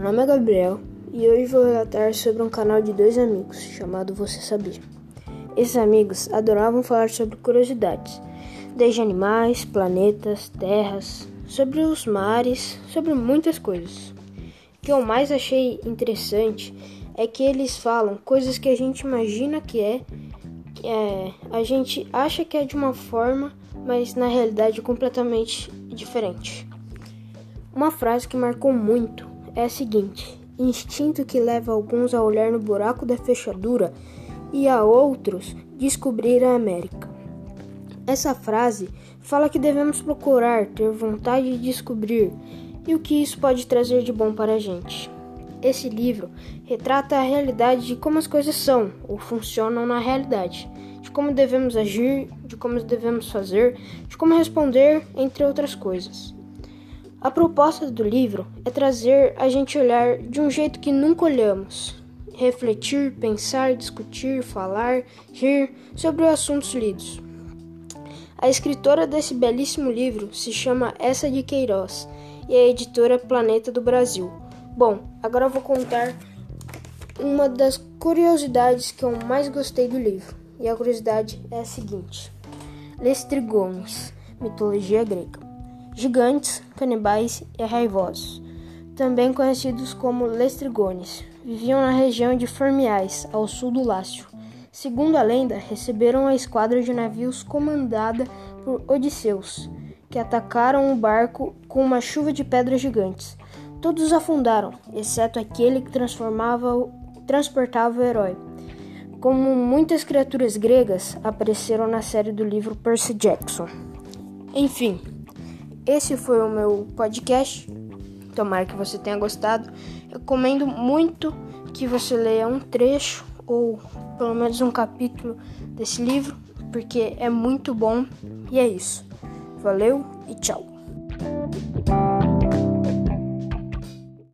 nome é Gabriel e hoje vou relatar sobre um canal de dois amigos chamado Você Sabia. Esses amigos adoravam falar sobre curiosidades, desde animais, planetas, terras, sobre os mares, sobre muitas coisas. O que eu mais achei interessante é que eles falam coisas que a gente imagina que é, que é a gente acha que é de uma forma, mas na realidade é completamente diferente. Uma frase que marcou muito é a seguinte: instinto que leva alguns a olhar no buraco da fechadura e a outros descobrir a América. Essa frase fala que devemos procurar ter vontade de descobrir e o que isso pode trazer de bom para a gente. Esse livro retrata a realidade de como as coisas são ou funcionam na realidade, de como devemos agir, de como devemos fazer, de como responder, entre outras coisas. A proposta do livro é trazer a gente olhar de um jeito que nunca olhamos, refletir, pensar, discutir, falar, rir sobre os assuntos lidos. A escritora desse belíssimo livro se chama Essa de Queiroz e é a editora Planeta do Brasil. Bom, agora vou contar uma das curiosidades que eu mais gostei do livro. E a curiosidade é a seguinte: Lestrigones, mitologia grega gigantes, canibais e raivosos, também conhecidos como lestrigones, viviam na região de Formiais, ao sul do Lácio. Segundo a lenda, receberam a esquadra de navios comandada por Odisseus, que atacaram o barco com uma chuva de pedras gigantes. Todos afundaram, exceto aquele que transformava, transportava o herói. Como muitas criaturas gregas apareceram na série do livro Percy Jackson. Enfim, esse foi o meu podcast. Tomara que você tenha gostado. Eu recomendo muito que você leia um trecho ou pelo menos um capítulo desse livro, porque é muito bom. E é isso. Valeu e tchau.